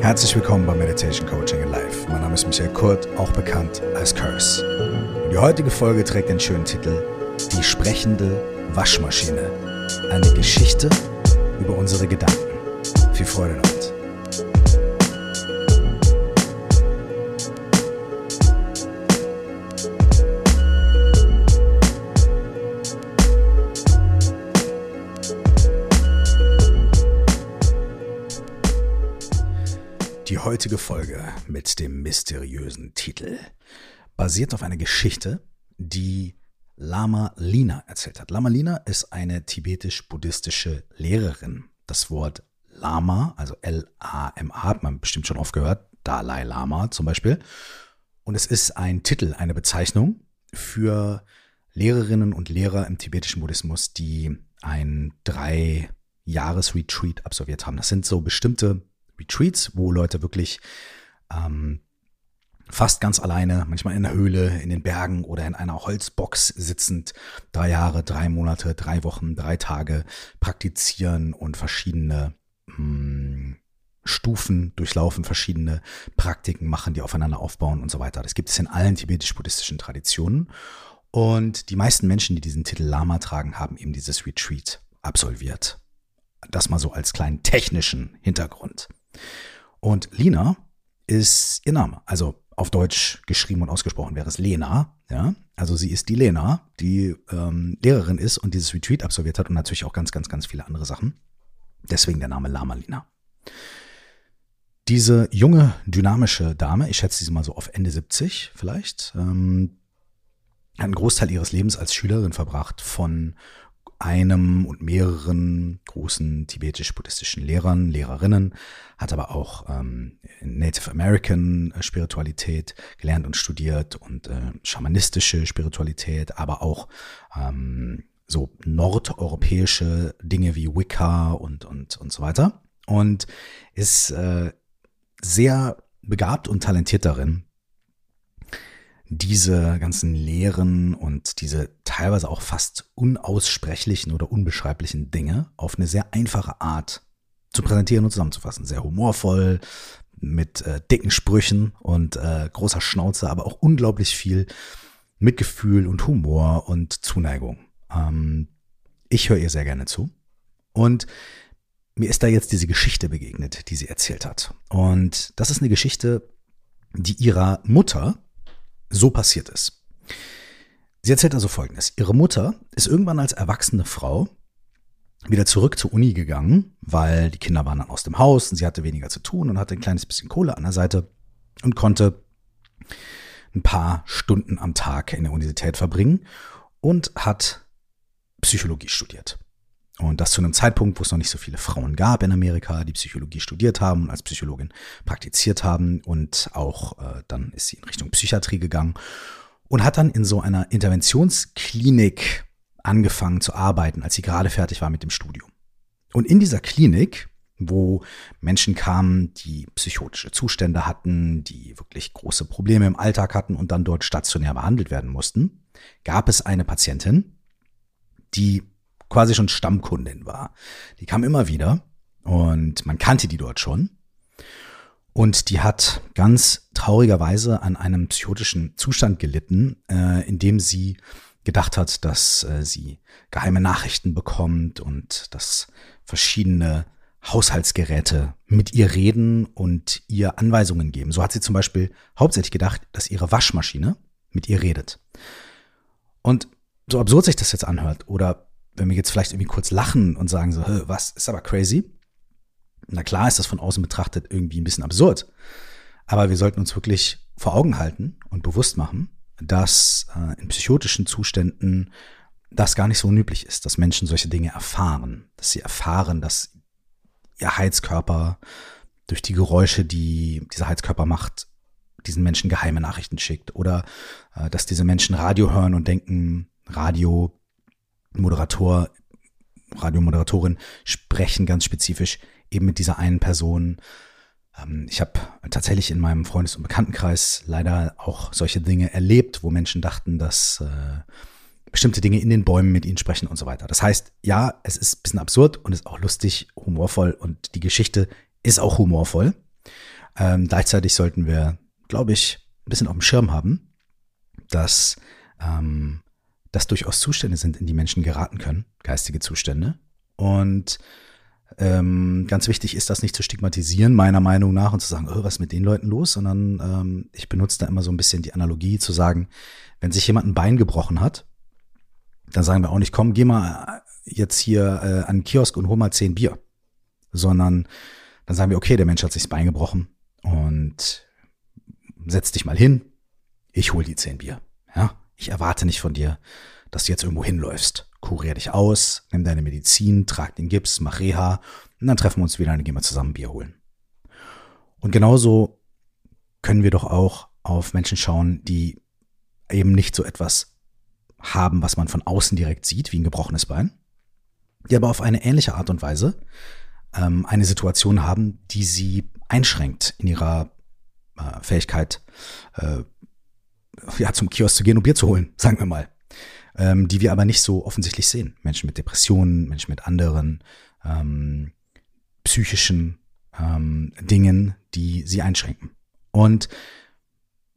Herzlich willkommen bei Meditation Coaching in Life. Mein Name ist Michael Kurt, auch bekannt als Curse. Und die heutige Folge trägt den schönen Titel Die sprechende Waschmaschine. Eine Geschichte über unsere Gedanken. Viel Freude damit. Die heutige Folge mit dem mysteriösen Titel basiert auf einer Geschichte, die Lama Lina erzählt hat. Lama Lina ist eine tibetisch-buddhistische Lehrerin. Das Wort Lama, also L-A-M-A, hat man bestimmt schon oft gehört, Dalai Lama zum Beispiel. Und es ist ein Titel, eine Bezeichnung für Lehrerinnen und Lehrer im tibetischen Buddhismus, die ein drei Jahres-Retreat absolviert haben. Das sind so bestimmte Retreats, wo Leute wirklich ähm, fast ganz alleine, manchmal in der Höhle, in den Bergen oder in einer Holzbox sitzend, drei Jahre, drei Monate, drei Wochen, drei Tage praktizieren und verschiedene mh, hm, Stufen durchlaufen, verschiedene Praktiken machen, die aufeinander aufbauen und so weiter. Das gibt es in allen tibetisch-buddhistischen Traditionen. Und die meisten Menschen, die diesen Titel Lama tragen, haben eben dieses Retreat absolviert. Das mal so als kleinen technischen Hintergrund. Und Lina ist ihr Name. Also auf Deutsch geschrieben und ausgesprochen wäre es Lena. Ja, also sie ist die Lena, die ähm, Lehrerin ist und dieses Retreat absolviert hat und natürlich auch ganz, ganz, ganz viele andere Sachen. Deswegen der Name Lama Lina. Diese junge, dynamische Dame, ich schätze sie mal so auf Ende 70 vielleicht, ähm, hat einen Großteil ihres Lebens als Schülerin verbracht von einem und mehreren großen tibetisch-buddhistischen Lehrern, Lehrerinnen, hat aber auch ähm, Native American äh, Spiritualität gelernt und studiert und äh, schamanistische Spiritualität, aber auch ähm, so nordeuropäische Dinge wie Wicca und, und, und so weiter. Und ist äh, sehr begabt und talentiert darin, diese ganzen Lehren und diese teilweise auch fast unaussprechlichen oder unbeschreiblichen Dinge auf eine sehr einfache Art zu präsentieren und zusammenzufassen. Sehr humorvoll, mit äh, dicken Sprüchen und äh, großer Schnauze, aber auch unglaublich viel Mitgefühl und Humor und Zuneigung. Ähm, ich höre ihr sehr gerne zu. Und mir ist da jetzt diese Geschichte begegnet, die sie erzählt hat. Und das ist eine Geschichte, die ihrer Mutter so passiert ist. Sie erzählt also Folgendes. Ihre Mutter ist irgendwann als erwachsene Frau wieder zurück zur Uni gegangen, weil die Kinder waren dann aus dem Haus und sie hatte weniger zu tun und hatte ein kleines bisschen Kohle an der Seite und konnte ein paar Stunden am Tag in der Universität verbringen und hat Psychologie studiert. Und das zu einem Zeitpunkt, wo es noch nicht so viele Frauen gab in Amerika, die Psychologie studiert haben und als Psychologin praktiziert haben. Und auch äh, dann ist sie in Richtung Psychiatrie gegangen und hat dann in so einer Interventionsklinik angefangen zu arbeiten, als sie gerade fertig war mit dem Studium. Und in dieser Klinik, wo Menschen kamen, die psychotische Zustände hatten, die wirklich große Probleme im Alltag hatten und dann dort stationär behandelt werden mussten, gab es eine Patientin, die quasi schon Stammkundin war. Die kam immer wieder und man kannte die dort schon. Und die hat ganz traurigerweise an einem psychotischen Zustand gelitten, äh, in dem sie gedacht hat, dass äh, sie geheime Nachrichten bekommt und dass verschiedene Haushaltsgeräte mit ihr reden und ihr Anweisungen geben. So hat sie zum Beispiel hauptsächlich gedacht, dass ihre Waschmaschine mit ihr redet. Und so absurd sich das jetzt anhört oder wenn wir jetzt vielleicht irgendwie kurz lachen und sagen so, was, ist aber crazy. Na klar ist das von außen betrachtet irgendwie ein bisschen absurd. Aber wir sollten uns wirklich vor Augen halten und bewusst machen, dass äh, in psychotischen Zuständen das gar nicht so unüblich ist, dass Menschen solche Dinge erfahren. Dass sie erfahren, dass ihr Heizkörper durch die Geräusche, die dieser Heizkörper macht, diesen Menschen geheime Nachrichten schickt. Oder äh, dass diese Menschen Radio hören und denken, Radio Moderator, Radiomoderatorin sprechen ganz spezifisch eben mit dieser einen Person. Ähm, ich habe tatsächlich in meinem Freundes- und Bekanntenkreis leider auch solche Dinge erlebt, wo Menschen dachten, dass äh, bestimmte Dinge in den Bäumen mit ihnen sprechen und so weiter. Das heißt, ja, es ist ein bisschen absurd und ist auch lustig, humorvoll und die Geschichte ist auch humorvoll. Ähm, gleichzeitig sollten wir, glaube ich, ein bisschen auf dem Schirm haben, dass ähm, das durchaus Zustände sind, in die Menschen geraten können, geistige Zustände. Und ähm, ganz wichtig ist das nicht zu stigmatisieren, meiner Meinung nach, und zu sagen, oh, was ist mit den Leuten los, sondern ähm, ich benutze da immer so ein bisschen die Analogie zu sagen, wenn sich jemand ein Bein gebrochen hat, dann sagen wir auch nicht, komm, geh mal jetzt hier äh, an den Kiosk und hol mal zehn Bier, sondern dann sagen wir, okay, der Mensch hat sich das Bein gebrochen und setz dich mal hin, ich hol die zehn Bier. Ja, ich erwarte nicht von dir, dass du jetzt irgendwo hinläufst. Kurier dich aus, nimm deine Medizin, trag den Gips, mach Reha und dann treffen wir uns wieder und gehen wir zusammen Bier holen. Und genauso können wir doch auch auf Menschen schauen, die eben nicht so etwas haben, was man von außen direkt sieht, wie ein gebrochenes Bein, die aber auf eine ähnliche Art und Weise ähm, eine Situation haben, die sie einschränkt in ihrer äh, Fähigkeit, äh, ja, zum Kiosk zu gehen und Bier zu holen, sagen wir mal ähm, die wir aber nicht so offensichtlich sehen. Menschen mit Depressionen, Menschen mit anderen ähm, psychischen ähm, Dingen, die sie einschränken. Und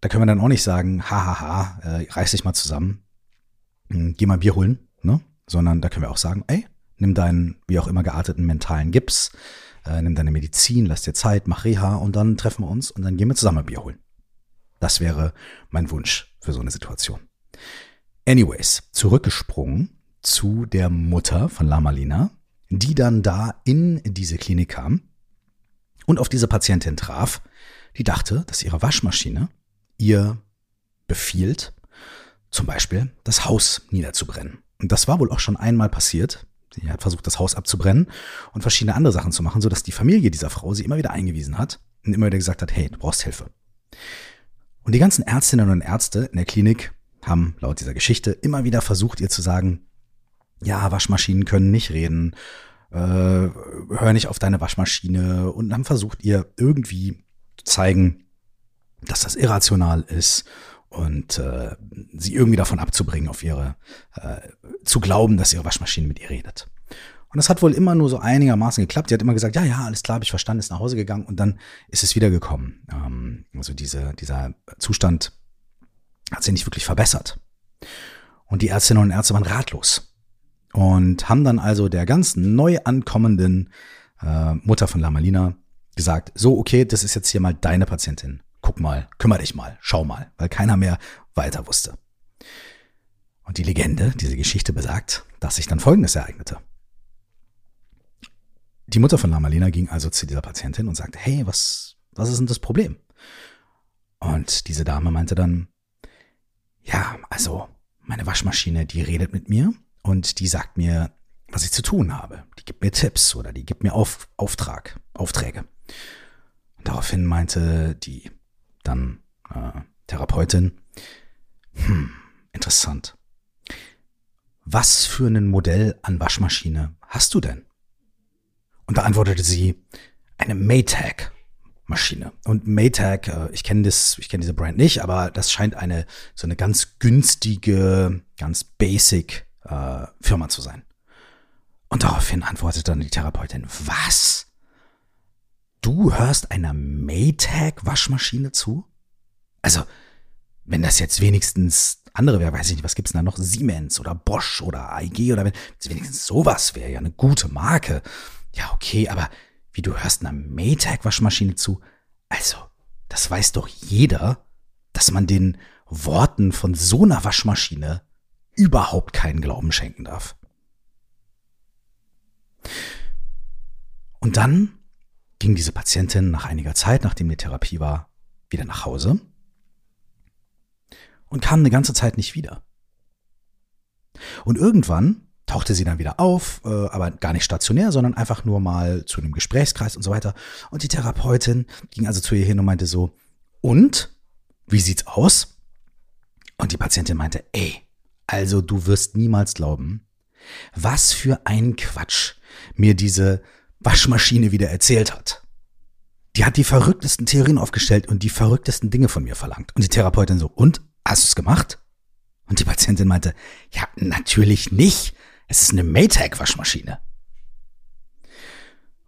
da können wir dann auch nicht sagen, hahaha, äh, reiß dich mal zusammen, hm, geh mal Bier holen, ne? Sondern da können wir auch sagen, ey, nimm deinen, wie auch immer gearteten mentalen Gips, äh, nimm deine Medizin, lass dir Zeit, mach Reha und dann treffen wir uns und dann gehen wir zusammen Bier holen. Das wäre mein Wunsch für so eine Situation. Anyways, zurückgesprungen zu der Mutter von Lamalina, die dann da in diese Klinik kam und auf diese Patientin traf, die dachte, dass ihre Waschmaschine ihr befiehlt, zum Beispiel das Haus niederzubrennen. Und das war wohl auch schon einmal passiert. Sie hat versucht, das Haus abzubrennen und verschiedene andere Sachen zu machen, sodass die Familie dieser Frau sie immer wieder eingewiesen hat und immer wieder gesagt hat, hey, du brauchst Hilfe. Und die ganzen Ärztinnen und Ärzte in der Klinik haben laut dieser Geschichte immer wieder versucht, ihr zu sagen, ja, Waschmaschinen können nicht reden, äh, hör nicht auf deine Waschmaschine und haben versucht, ihr irgendwie zu zeigen, dass das irrational ist und äh, sie irgendwie davon abzubringen, auf ihre, äh, zu glauben, dass ihre Waschmaschine mit ihr redet. Und das hat wohl immer nur so einigermaßen geklappt. Die hat immer gesagt, ja, ja, alles klar, habe ich verstanden, ist nach Hause gegangen und dann ist es wiedergekommen. Ähm, also diese, dieser Zustand hat sich nicht wirklich verbessert. Und die Ärztinnen und Ärzte waren ratlos und haben dann also der ganz neu ankommenden äh, Mutter von Lamalina gesagt, so, okay, das ist jetzt hier mal deine Patientin. Guck mal, kümmere dich mal, schau mal, weil keiner mehr weiter wusste. Und die Legende, diese Geschichte besagt, dass sich dann Folgendes ereignete. Die Mutter von Lamalina ging also zu dieser Patientin und sagte, hey, was, was ist denn das Problem? Und diese Dame meinte dann, ja, also meine Waschmaschine, die redet mit mir und die sagt mir, was ich zu tun habe. Die gibt mir Tipps oder die gibt mir Auf, Auftrag, Aufträge. Und daraufhin meinte die dann äh, Therapeutin, hm, interessant. Was für ein Modell an Waschmaschine hast du denn? Und da antwortete sie, eine Maytag. Maschine. Und Maytag, äh, ich kenne das, ich kenne diese Brand nicht, aber das scheint eine so eine ganz günstige, ganz basic äh, Firma zu sein. Und daraufhin antwortet dann die Therapeutin, was? Du hörst einer Maytag Waschmaschine zu? Also, wenn das jetzt wenigstens andere wäre, weiß ich nicht, was gibt's da noch? Siemens oder Bosch oder AIG oder wenn wenigstens sowas wäre ja eine gute Marke. Ja, okay, aber wie du hörst einer Maytag-Waschmaschine zu. Also, das weiß doch jeder, dass man den Worten von so einer Waschmaschine überhaupt keinen Glauben schenken darf. Und dann ging diese Patientin nach einiger Zeit, nachdem die Therapie war, wieder nach Hause und kam eine ganze Zeit nicht wieder. Und irgendwann tauchte sie dann wieder auf, äh, aber gar nicht stationär, sondern einfach nur mal zu einem Gesprächskreis und so weiter. Und die Therapeutin ging also zu ihr hin und meinte so, und? Wie sieht's aus? Und die Patientin meinte, ey, also du wirst niemals glauben, was für ein Quatsch mir diese Waschmaschine wieder erzählt hat. Die hat die verrücktesten Theorien aufgestellt und die verrücktesten Dinge von mir verlangt. Und die Therapeutin so, und? Hast du es gemacht? Und die Patientin meinte, ja, natürlich nicht. Es ist eine Maytag-Waschmaschine.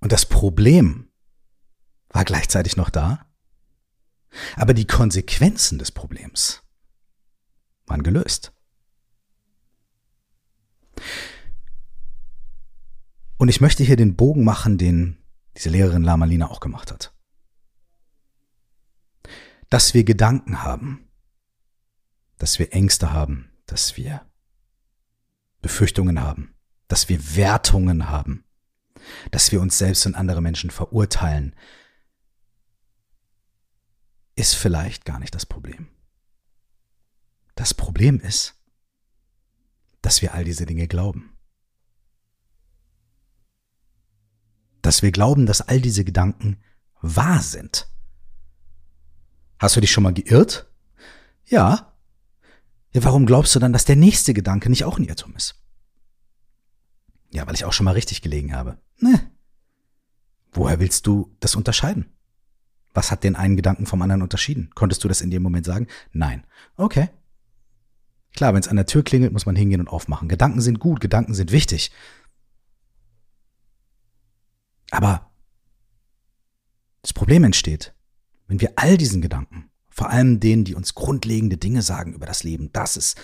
Und das Problem war gleichzeitig noch da. Aber die Konsequenzen des Problems waren gelöst. Und ich möchte hier den Bogen machen, den diese Lehrerin Lamalina auch gemacht hat. Dass wir Gedanken haben, dass wir Ängste haben, dass wir Befürchtungen haben, dass wir Wertungen haben, dass wir uns selbst und andere Menschen verurteilen, ist vielleicht gar nicht das Problem. Das Problem ist, dass wir all diese Dinge glauben. Dass wir glauben, dass all diese Gedanken wahr sind. Hast du dich schon mal geirrt? Ja. Ja, warum glaubst du dann, dass der nächste Gedanke nicht auch ein Irrtum ist? Ja, weil ich auch schon mal richtig gelegen habe. Ne. Woher willst du das unterscheiden? Was hat den einen Gedanken vom anderen unterschieden? Konntest du das in dem Moment sagen? Nein. Okay. Klar, wenn es an der Tür klingelt, muss man hingehen und aufmachen. Gedanken sind gut, Gedanken sind wichtig. Aber das Problem entsteht, wenn wir all diesen Gedanken, vor allem denen, die uns grundlegende Dinge sagen über das Leben, das ist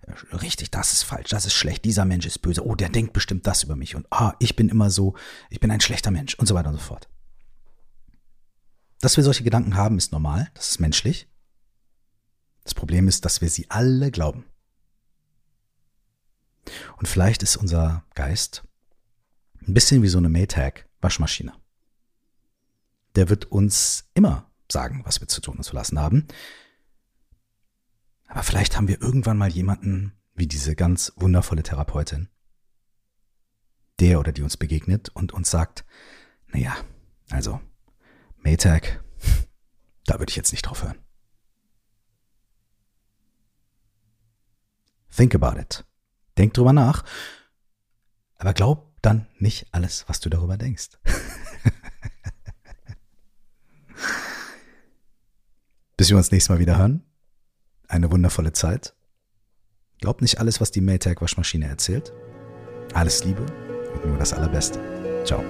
äh, richtig, das ist falsch, das ist schlecht, dieser Mensch ist böse, oh, der denkt bestimmt das über mich und ah, ich bin immer so, ich bin ein schlechter Mensch und so weiter und so fort. Dass wir solche Gedanken haben, ist normal, das ist menschlich. Das Problem ist, dass wir sie alle glauben. Und vielleicht ist unser Geist ein bisschen wie so eine Maytag-Waschmaschine. Der wird uns immer sagen, was wir zu tun und zu lassen haben. Aber vielleicht haben wir irgendwann mal jemanden wie diese ganz wundervolle Therapeutin, der oder die uns begegnet und uns sagt, naja, also Maytag, da würde ich jetzt nicht drauf hören. Think about it. Denk drüber nach. Aber glaub dann nicht alles, was du darüber denkst. Bis wir uns nächstes Mal wieder hören. Eine wundervolle Zeit. Glaub nicht alles, was die Maytag Waschmaschine erzählt. Alles Liebe und nur das Allerbeste. Ciao.